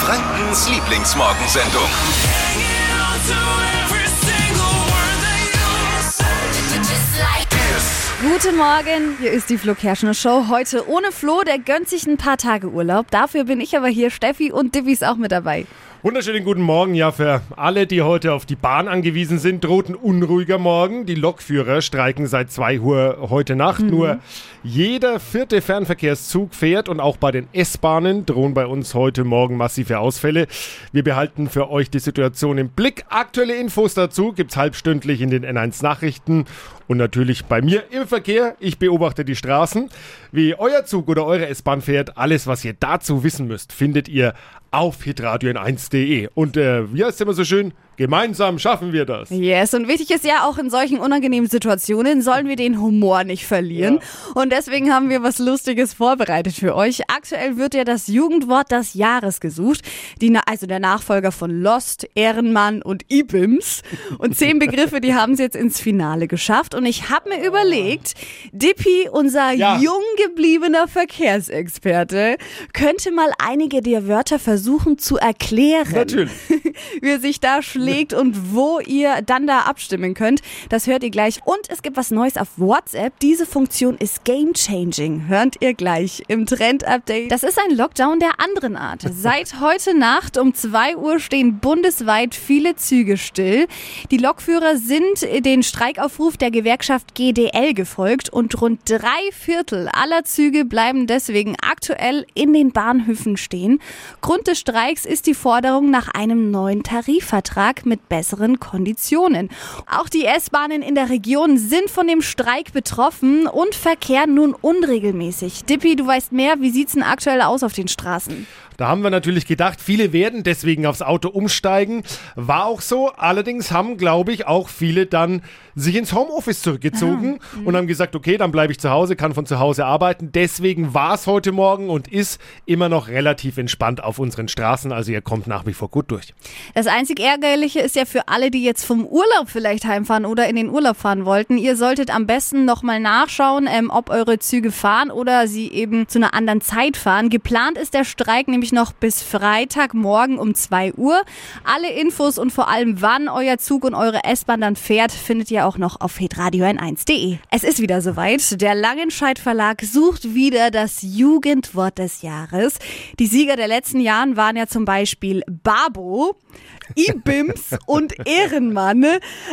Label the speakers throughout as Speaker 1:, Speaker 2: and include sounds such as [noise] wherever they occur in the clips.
Speaker 1: Frankens Lieblingsmorgensendung.
Speaker 2: Guten Morgen, hier ist die Flo Kerschner Show. Heute ohne Flo, der gönnt sich ein paar Tage Urlaub. Dafür bin ich aber hier, Steffi und Divi ist auch mit dabei.
Speaker 3: Wunderschönen guten Morgen, ja, für alle, die heute auf die Bahn angewiesen sind, droht ein unruhiger Morgen. Die Lokführer streiken seit 2 Uhr heute Nacht. Nur jeder vierte Fernverkehrszug fährt und auch bei den S-Bahnen drohen bei uns heute Morgen massive Ausfälle. Wir behalten für euch die Situation im Blick. Aktuelle Infos dazu gibt's halbstündlich in den N1 Nachrichten und natürlich bei mir im Verkehr. Ich beobachte die Straßen. Wie euer Zug oder eure S-Bahn fährt, alles, was ihr dazu wissen müsst, findet ihr auf hitradio 1de Und äh, wie heißt es immer so schön? Gemeinsam schaffen wir das.
Speaker 2: Yes, und wichtig ist ja auch in solchen unangenehmen Situationen sollen wir den Humor nicht verlieren. Und deswegen haben wir was Lustiges vorbereitet für euch. Aktuell wird ja das Jugendwort des Jahres gesucht. Die, also der Nachfolger von Lost, Ehrenmann und Ibims. Und zehn [laughs] Begriffe, die haben es jetzt ins Finale geschafft. Und ich habe mir überlegt, Dippi, unser
Speaker 3: Ja.
Speaker 2: jung gebliebener Verkehrsexperte, könnte mal einige der Wörter versuchen zu erklären
Speaker 3: Natürlich. [laughs]
Speaker 2: wie er sich da schlägt und wo ihr dann da abstimmen könnt. Das hört ihr gleich. Und es gibt was Neues auf WhatsApp. Diese Funktion ist game changing. Hört ihr gleich im Trend-Update. Das ist ein Lockdown der anderen Art. [laughs] Seit heute Nacht um 2 Uhr stehen bundesweit viele Züge still. Die Lokführer sind den Streikaufruf der Gewerkschaft GDL gefolgt und rund drei Viertel aller Züge bleiben deswegen aktuell in den Bahnhöfen stehen. Grund des Streiks ist die Forderung nach einem neuen Tarifvertrag mit besseren Konditionen. Auch die S-Bahnen in der Region sind von dem Streik betroffen und verkehren nun unregelmäßig. Dippi, du weißt mehr, wie sieht's denn aktuell aus auf den Straßen?
Speaker 3: Da haben wir natürlich gedacht, viele werden deswegen aufs Auto umsteigen. War auch so. Allerdings haben, glaube ich, auch viele dann sich ins Homeoffice zurückgezogen und haben gesagt, okay, dann bleibe ich zu Hause, kann von zu Hause arbeiten. Deswegen war es heute Morgen und ist immer noch relativ entspannt auf unseren Straßen. Also ihr kommt nach wie vor gut durch.
Speaker 2: Das einzig Ärgerliche ist ja für alle, die jetzt vom Urlaub vielleicht heimfahren oder in den Urlaub fahren wollten. Ihr solltet am besten nochmal nachschauen, ähm, ob eure Züge fahren oder sie eben zu einer anderen Zeit fahren. Geplant ist der Streik nämlich noch bis Freitagmorgen um 2 Uhr. Alle Infos und vor allem wann euer Zug und eure S-Bahn dann fährt, findet ihr auch noch auf hitradio 1de Es ist wieder soweit. Der Langenscheidt Verlag sucht wieder das Jugendwort des Jahres. Die Sieger der letzten Jahren waren ja zum Beispiel Babo, Ibims und Ehrenmann.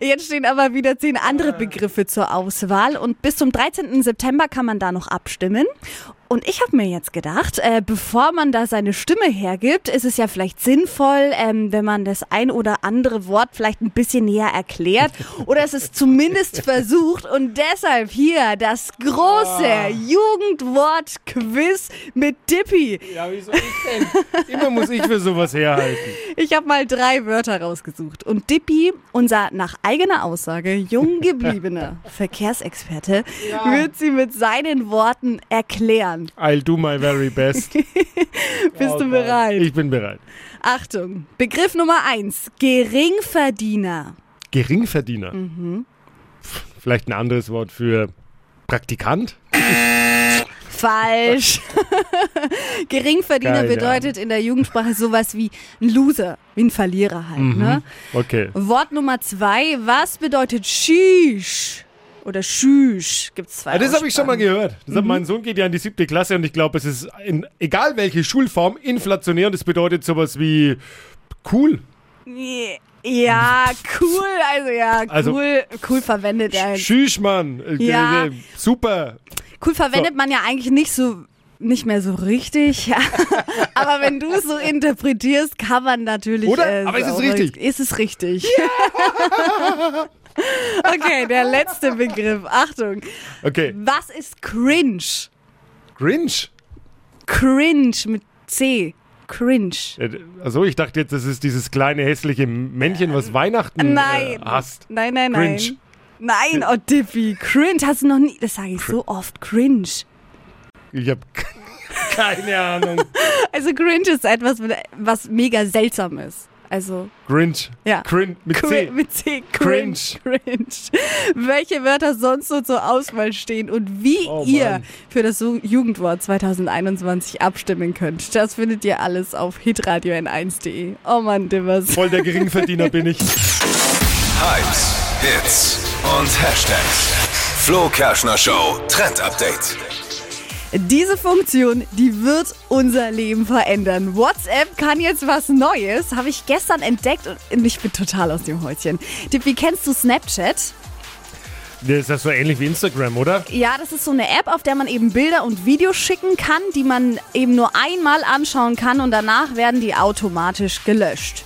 Speaker 2: Jetzt stehen aber wieder zehn andere Begriffe zur Auswahl und bis zum 13. September kann man da noch abstimmen. Und ich habe mir jetzt gedacht, äh, bevor man da seine Stimme hergibt, ist es ja vielleicht sinnvoll, ähm, wenn man das ein oder andere Wort vielleicht ein bisschen näher erklärt [laughs] oder es ist zumindest versucht. Und deshalb hier das große Jugendwort-Quiz mit Dippi.
Speaker 3: Ja, wie soll ich denn? Immer muss ich für sowas herhalten.
Speaker 2: Ich habe mal drei Wörter rausgesucht. Und Dippi, unser nach eigener Aussage jung gebliebener [laughs] Verkehrsexperte, wird sie mit seinen Worten erklären.
Speaker 3: I'll do my very best. [laughs]
Speaker 2: Bist du bereit?
Speaker 3: Ich bin bereit.
Speaker 2: Achtung, Begriff Nummer eins: Geringverdiener.
Speaker 3: Geringverdiener. Pff, Vielleicht ein anderes Wort für Praktikant? [laughs]
Speaker 2: Falsch. [laughs] Geringverdiener
Speaker 3: Keine
Speaker 2: bedeutet in der Jugendsprache sowas wie ein Loser, wie ein Verlierer halt. Ne?
Speaker 3: Okay.
Speaker 2: Wort Nummer zwei: Was bedeutet Shish? Oder Schüsch? Gibt's zwei.
Speaker 3: Ah, das habe ich schon mal gehört. Das hat, mein Sohn geht ja in die siebte Klasse und ich glaube, es ist in, egal welche Schulform inflationär und das bedeutet sowas wie cool.
Speaker 2: Ja, cool, also ja,
Speaker 3: Also-
Speaker 2: cool, cool verwendet er.
Speaker 3: Schüch, Mann. Äh,
Speaker 2: Ja.
Speaker 3: äh, Super.
Speaker 2: Cool verwendet man ja eigentlich nicht so nicht mehr so richtig, [laughs] aber wenn du es so interpretierst, kann man natürlich.
Speaker 3: Oder?
Speaker 2: äh,
Speaker 3: Aber ist es richtig?
Speaker 2: Ist es richtig? [laughs] okay, der letzte Begriff. Achtung.
Speaker 3: Okay.
Speaker 2: Was ist cringe?
Speaker 3: Grinch.
Speaker 2: Cringe mit C. Cringe.
Speaker 3: Äh, Also ich dachte jetzt, das ist dieses kleine hässliche Männchen, was Weihnachten
Speaker 2: Nein.
Speaker 3: äh, hasst.
Speaker 2: Nein, nein, nein.
Speaker 3: Cringe.
Speaker 2: Nein, oh Dippy, cringe. Hast du noch nie, das sage ich so oft, cringe.
Speaker 3: Ich habe [laughs] keine Ahnung.
Speaker 2: Also cringe ist etwas, was mega seltsam ist. Also
Speaker 3: Grinch.
Speaker 2: Ja.
Speaker 3: Cringe. Mit
Speaker 2: Cri-
Speaker 3: C.
Speaker 2: Mit C. Cringe. Cringe. Welche Wörter sonst so zur Auswahl stehen und wie
Speaker 3: Oh
Speaker 2: ihr
Speaker 3: Mann.
Speaker 2: für das Jugendwort 2021 abstimmen könnt. Das findet ihr alles auf hitradio n1.de. Oh Mann, Dimmers.
Speaker 3: Voll der Geringverdiener bin ich.
Speaker 1: Hypes, Hits und Hashtags. Flo Kerschner Show Trend Update.
Speaker 2: Diese Funktion, die wird unser Leben verändern. WhatsApp kann jetzt was Neues, habe ich gestern entdeckt und ich bin total aus dem Häuschen. Tippi, kennst du Snapchat?
Speaker 3: Das ist das so ähnlich wie Instagram, oder?
Speaker 2: Ja, das ist so eine App, auf der man eben Bilder und Videos schicken kann, die man eben nur einmal anschauen kann und danach werden die automatisch gelöscht.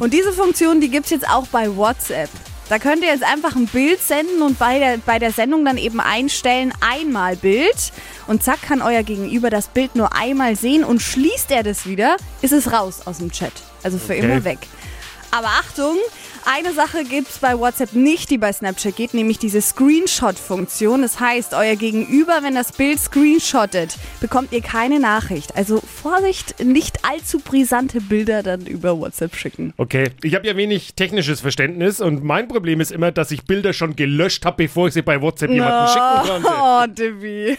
Speaker 2: Und diese Funktion, die gibt's jetzt auch bei WhatsApp. Da könnt ihr jetzt einfach ein Bild senden und bei der, bei der Sendung dann eben einstellen, einmal Bild. Und zack, kann euer Gegenüber das Bild nur einmal sehen und schließt er das wieder, ist es raus aus dem Chat. Also für
Speaker 3: Okay.
Speaker 2: immer weg. Aber Achtung, eine Sache gibt's bei WhatsApp nicht, die bei Snapchat geht, nämlich diese Screenshot-Funktion. Das heißt, euer Gegenüber, wenn das Bild screenshottet, bekommt ihr keine Nachricht. Also Vorsicht, nicht allzu brisante Bilder dann über WhatsApp schicken.
Speaker 3: Okay, ich habe ja wenig technisches Verständnis und mein Problem ist immer, dass ich Bilder schon gelöscht habe, bevor ich sie bei WhatsApp jemandem schicken konnte.
Speaker 2: Oh, [laughs] Divi.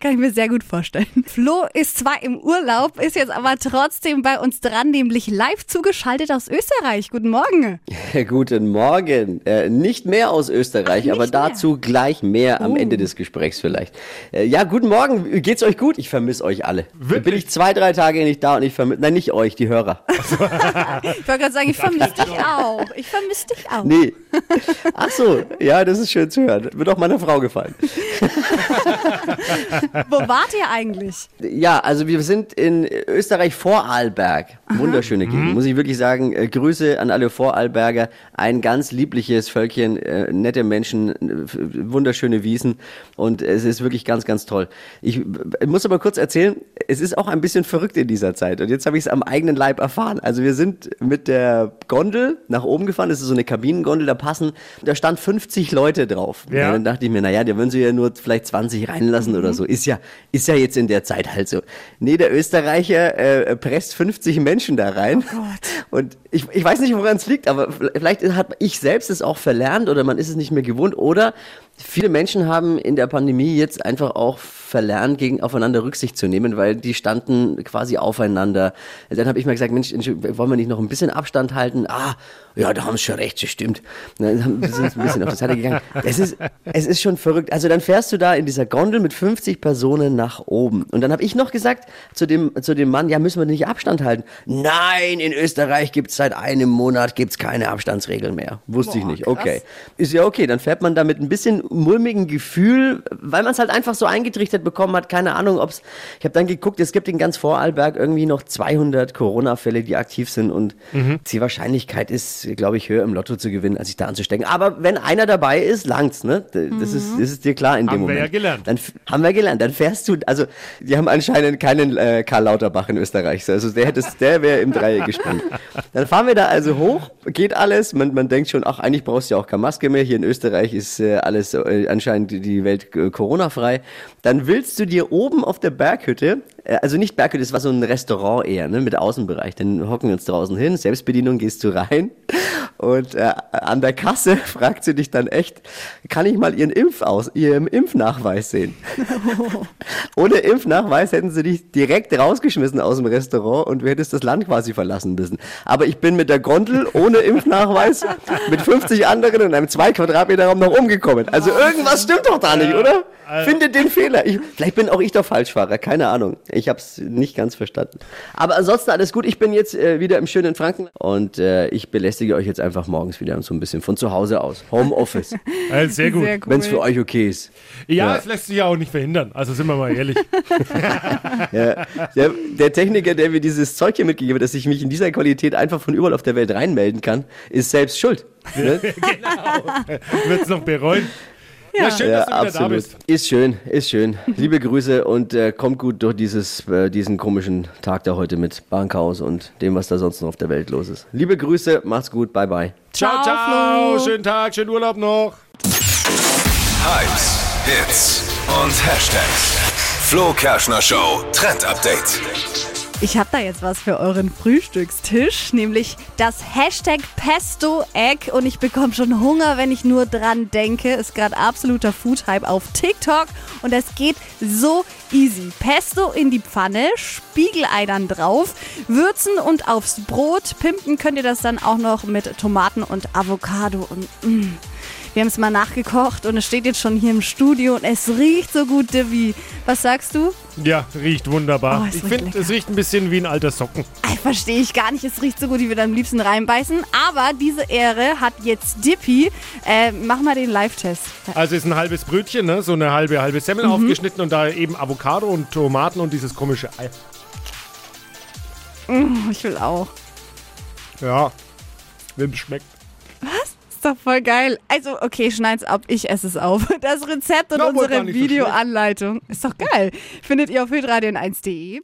Speaker 2: Kann ich mir sehr gut vorstellen. Flo ist zwar im Urlaub, ist jetzt aber trotzdem bei uns dran, nämlich live zugeschaltet aus Österreich. Guten Morgen. [laughs]
Speaker 4: Guten Morgen. Äh, nicht mehr aus Österreich,
Speaker 2: Ach,
Speaker 4: aber
Speaker 2: mehr.
Speaker 4: dazu gleich mehr am
Speaker 2: Oh.
Speaker 4: Ende des Gesprächs vielleicht. Äh, ja, guten Morgen. Geht's euch gut? Ich vermisse euch alle.
Speaker 3: Wirklich?
Speaker 4: Bin ich zwei, drei Tage nicht da und ich vermisse, nein, nicht euch, die Hörer. [laughs]
Speaker 2: Ich wollte gerade sagen, ich vermisse dich auch. Ich vermisse dich auch.
Speaker 4: Nee. Ach so, ja, das ist schön zu hören. Wird auch meiner Frau gefallen. [laughs] [laughs]
Speaker 2: Wo wart ihr eigentlich?
Speaker 4: Ja, also wir sind in Österreich Vorarlberg. Wunderschöne Gegend, muss ich wirklich sagen. Äh, Grüße an alle Vorarlberger. Ein ganz liebliches Völkchen, äh, nette Menschen, äh, wunderschöne Wiesen und es ist wirklich ganz, ganz toll. Ich muss aber kurz erzählen, es ist auch ein bisschen verrückt in dieser Zeit und jetzt habe ich es am eigenen Leib erfahren. Also wir sind mit der Gondel nach oben gefahren, das ist so eine Kabinengondel, da passen, da stand 50 Leute drauf.
Speaker 3: Ja.
Speaker 4: Und dann dachte ich mir, naja, da würden sie ja nur vielleicht 20 reinlassen oder so. Ist ja, ist ja jetzt in der Zeit halt so. Nee, der Österreicher äh, presst 50 Menschen da rein. Und ich, ich weiß nicht, woran es liegt, aber vielleicht hat ich selbst es auch verlernt oder man ist es nicht mehr gewohnt oder viele Menschen haben in der Pandemie jetzt einfach auch verlernt, gegen aufeinander Rücksicht zu nehmen, weil die standen quasi aufeinander. Dann habe ich mir gesagt, Mensch, wollen wir nicht noch ein bisschen Abstand halten? Ah, ja, da haben sie schon recht, das stimmt. Dann sind ein bisschen auf die Seite gegangen. Es ist, es ist schon verrückt. Also dann fährst du da in dieser Gondel mit 50 Personen nach oben. Und dann habe ich noch gesagt zu dem, zu dem Mann, ja, müssen wir nicht Abstand halten? Nein, in Österreich gibt's seit einem Monat gibt's keine Abstandsregeln mehr. Wusste ich
Speaker 2: Boah,
Speaker 4: nicht.
Speaker 2: krass.
Speaker 4: Okay. Ist ja okay, dann fährt man da mit ein bisschen mulmigen Gefühl, weil man es halt einfach so eingetrichtert bekommen hat. Keine Ahnung, ob's. Ich habe dann geguckt, es gibt in ganz Vorarlberg irgendwie noch 200 Corona-Fälle, die aktiv sind und
Speaker 3: Mhm.
Speaker 4: die Wahrscheinlichkeit ist, glaube ich, höher im Lotto zu gewinnen, als sich da anzustecken. Aber wenn einer dabei ist, langt's, ne? Das, ist, das ist dir klar in dem
Speaker 3: Haben wir
Speaker 4: Moment.
Speaker 3: ja gelernt.
Speaker 4: Dann haben wir gelernt. Dann fährst du, also die haben anscheinend keinen äh, Karl Lauterbach in Österreich. Also der hätte, der wäre im Dreieck gesprungen. Dann fahren wir da also hoch, geht alles. Man, man denkt schon, ach, eigentlich brauchst du ja auch keine Maske mehr. Hier in Österreich ist äh, alles äh, anscheinend die- Welt äh, Corona-frei. Dann willst du dir oben auf der Berghütte, äh, also nicht Berghütte, das war so ein Restaurant eher, ne, mit Außenbereich. Dann hocken wir uns draußen hin, Selbstbedienung, gehst du rein und äh, an der Kasse [laughs] fragt sie dich dann echt, kann ich mal ihren Impfaus, ihren Impfnachweis sehen? [laughs] Ohne Impfnachweis hätten sie dich direkt rausgeschmissen aus dem Restaurant und du hättest das Land quasi verlassen müssen. Aber ich bin mit der Gondel ohne Impfnachweis [laughs] mit 50 anderen in einem 2 Quadratmeter Raum noch umgekommen. Also irgendwas stimmt doch da nicht, oder? Findet den Fehler. Ich, vielleicht bin auch ich der Falschfahrer, keine Ahnung. Ich habe es nicht ganz verstanden. Aber ansonsten alles gut. Ich bin jetzt äh, wieder im schönen Franken und äh, ich belästige euch jetzt einfach morgens wieder so ein bisschen von zu Hause aus. Homeoffice, [laughs]
Speaker 3: Äh, sehr gut.
Speaker 2: Cool.
Speaker 4: wenn es für euch okay ist.
Speaker 3: Ja,
Speaker 4: Ja.
Speaker 3: es lässt sich ja auch nicht verhindern. Also sind wir mal ehrlich. [laughs]
Speaker 4: Ja, der, der Techniker, der mir dieses Zeug hier mitgegeben hat, dass ich mich in dieser Qualität einfach von überall auf der Welt reinmelden kann, ist selbst schuld. Ne?
Speaker 3: Wird es noch bereuen. Ja, schön,
Speaker 4: Ja,
Speaker 3: dass du wieder da
Speaker 4: absolut.
Speaker 3: bist.
Speaker 4: Ist schön, ist schön. Liebe Grüße und äh, kommt gut durch dieses, äh, diesen komischen Tag da heute mit Bahnchaos und dem, was da sonst noch auf der Welt los ist. Liebe Grüße, macht's gut, bye bye.
Speaker 3: Ciao,
Speaker 2: Ciao,
Speaker 3: ciao.
Speaker 2: Flo.
Speaker 3: Schönen Tag, schönen Urlaub noch.
Speaker 1: Hypes, Hits und Hashtags. Flo Kerschner Show Trend Update.
Speaker 2: Ich habe da jetzt was für euren Frühstückstisch, nämlich das Hashtag Pesto Egg. Und ich bekomme schon Hunger, wenn ich nur dran denke. Ist gerade absoluter Food-Hype auf TikTok. Und es geht so easy. Pesto in die Pfanne, Spiegelei dann drauf, würzen und aufs Brot. Pimpen könnt ihr das dann auch noch mit Tomaten und Avocado. Und mh. Wir haben es mal nachgekocht und es steht jetzt schon hier im Studio und es riecht so gut, Divi. Was sagst du?
Speaker 3: Ja, riecht wunderbar.
Speaker 2: Oh,
Speaker 3: ich finde, es riecht ein bisschen wie ein alter Socken.
Speaker 2: Verstehe ich gar nicht. Es riecht so gut, ich würde am liebsten reinbeißen. Aber diese Ehre hat jetzt Dippy. Äh, mach mal den Live-Test.
Speaker 3: Also ist ein halbes Brötchen, ne? so eine halbe, halbe Semmel aufgeschnitten und da eben Avocado und Tomaten und dieses komische Ei.
Speaker 2: Oh, ich will auch.
Speaker 3: Ja, wem schmeckt.
Speaker 2: Ist doch voll geil. Also, okay, schneid's ab. Ich esse es auf. [laughs] Das Rezept und
Speaker 3: gar
Speaker 2: unsere
Speaker 3: nicht so
Speaker 2: Videoanleitung. Ist doch geil. Findet ihr auf hitradion1.de.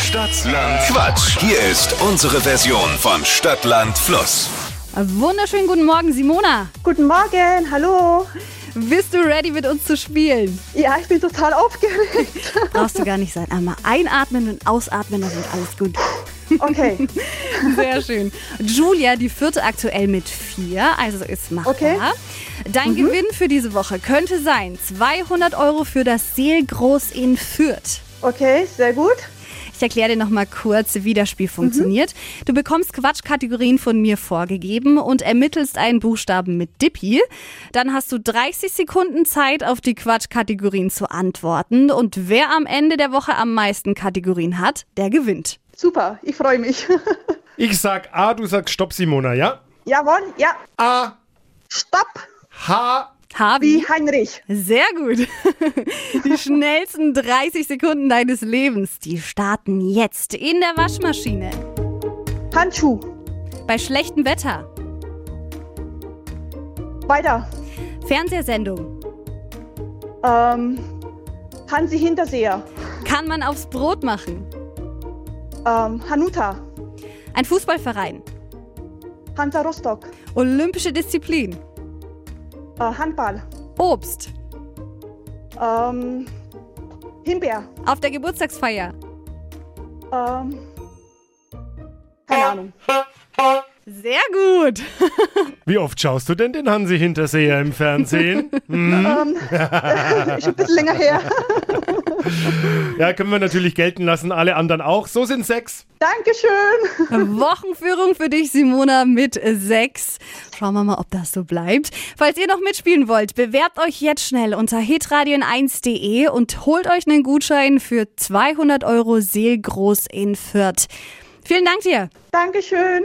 Speaker 1: Stadtland Quatsch. Hier ist unsere Version von Stadtland Fluss.
Speaker 2: Wunderschönen guten Morgen, Simona.
Speaker 5: Guten Morgen, hallo.
Speaker 2: Bist du ready mit uns zu spielen?
Speaker 5: Ja, ich bin total aufgeregt.
Speaker 2: Brauchst du gar nicht sein. Einmal einatmen und ausatmen, dann wird alles gut.
Speaker 5: Okay, [laughs]
Speaker 2: Sehr schön. Julia, die vierte aktuell mit vier, also ist machbar.
Speaker 5: Okay.
Speaker 2: Dein Gewinn für diese Woche könnte sein 200 Euro für das Seelgroß in Fürth.
Speaker 5: okay, sehr gut.
Speaker 2: Ich erkläre dir noch mal kurz, wie das Spiel funktioniert. Du bekommst Quatschkategorien von mir vorgegeben und ermittelst einen Buchstaben mit Dippy. Dann hast du 30 Sekunden Zeit, auf die Quatschkategorien zu antworten. Und wer am Ende der Woche am meisten Kategorien hat, der gewinnt.
Speaker 5: Super, ich freue mich. [laughs]
Speaker 3: Ich sag A, du sagst Stopp, Simona, ja?
Speaker 5: Jawohl, ja.
Speaker 3: A,
Speaker 5: Stopp,
Speaker 3: H,
Speaker 2: Harvey.
Speaker 5: wie Heinrich.
Speaker 2: Sehr gut. [laughs] Die schnellsten 30 Sekunden deines Lebens, die starten jetzt in der Waschmaschine.
Speaker 5: Handschuh.
Speaker 2: Bei schlechtem Wetter.
Speaker 5: Weiter.
Speaker 2: Fernsehsendung.
Speaker 5: Ähm, Hansi Hinterseher.
Speaker 2: Kann man aufs Brot machen.
Speaker 5: Ähm, Hanuta.
Speaker 2: Ein Fußballverein.
Speaker 5: Hansa Rostock.
Speaker 2: Olympische Disziplin.
Speaker 5: Äh, Handball.
Speaker 2: Obst.
Speaker 5: Ähm, Himbeer.
Speaker 2: Auf der Geburtstagsfeier.
Speaker 5: Ähm, keine Ahnung.
Speaker 2: Sehr gut. [laughs]
Speaker 3: Wie oft schaust du denn den Hansi Hinterseher im Fernsehen? [laughs]
Speaker 5: Ähm, [laughs] ist ein bisschen länger her. [laughs]
Speaker 3: ja, können wir natürlich gelten lassen, alle anderen auch. So sind sechs.
Speaker 5: Dankeschön.
Speaker 2: Wochenführung für dich, Simona, mit sechs. Schauen wir mal, ob das so bleibt. Falls ihr noch mitspielen wollt, bewerbt euch jetzt schnell unter hitradion1.de und holt euch einen Gutschein für 200 Euro Seelgroß in Fürth. Vielen Dank dir.
Speaker 5: Dankeschön.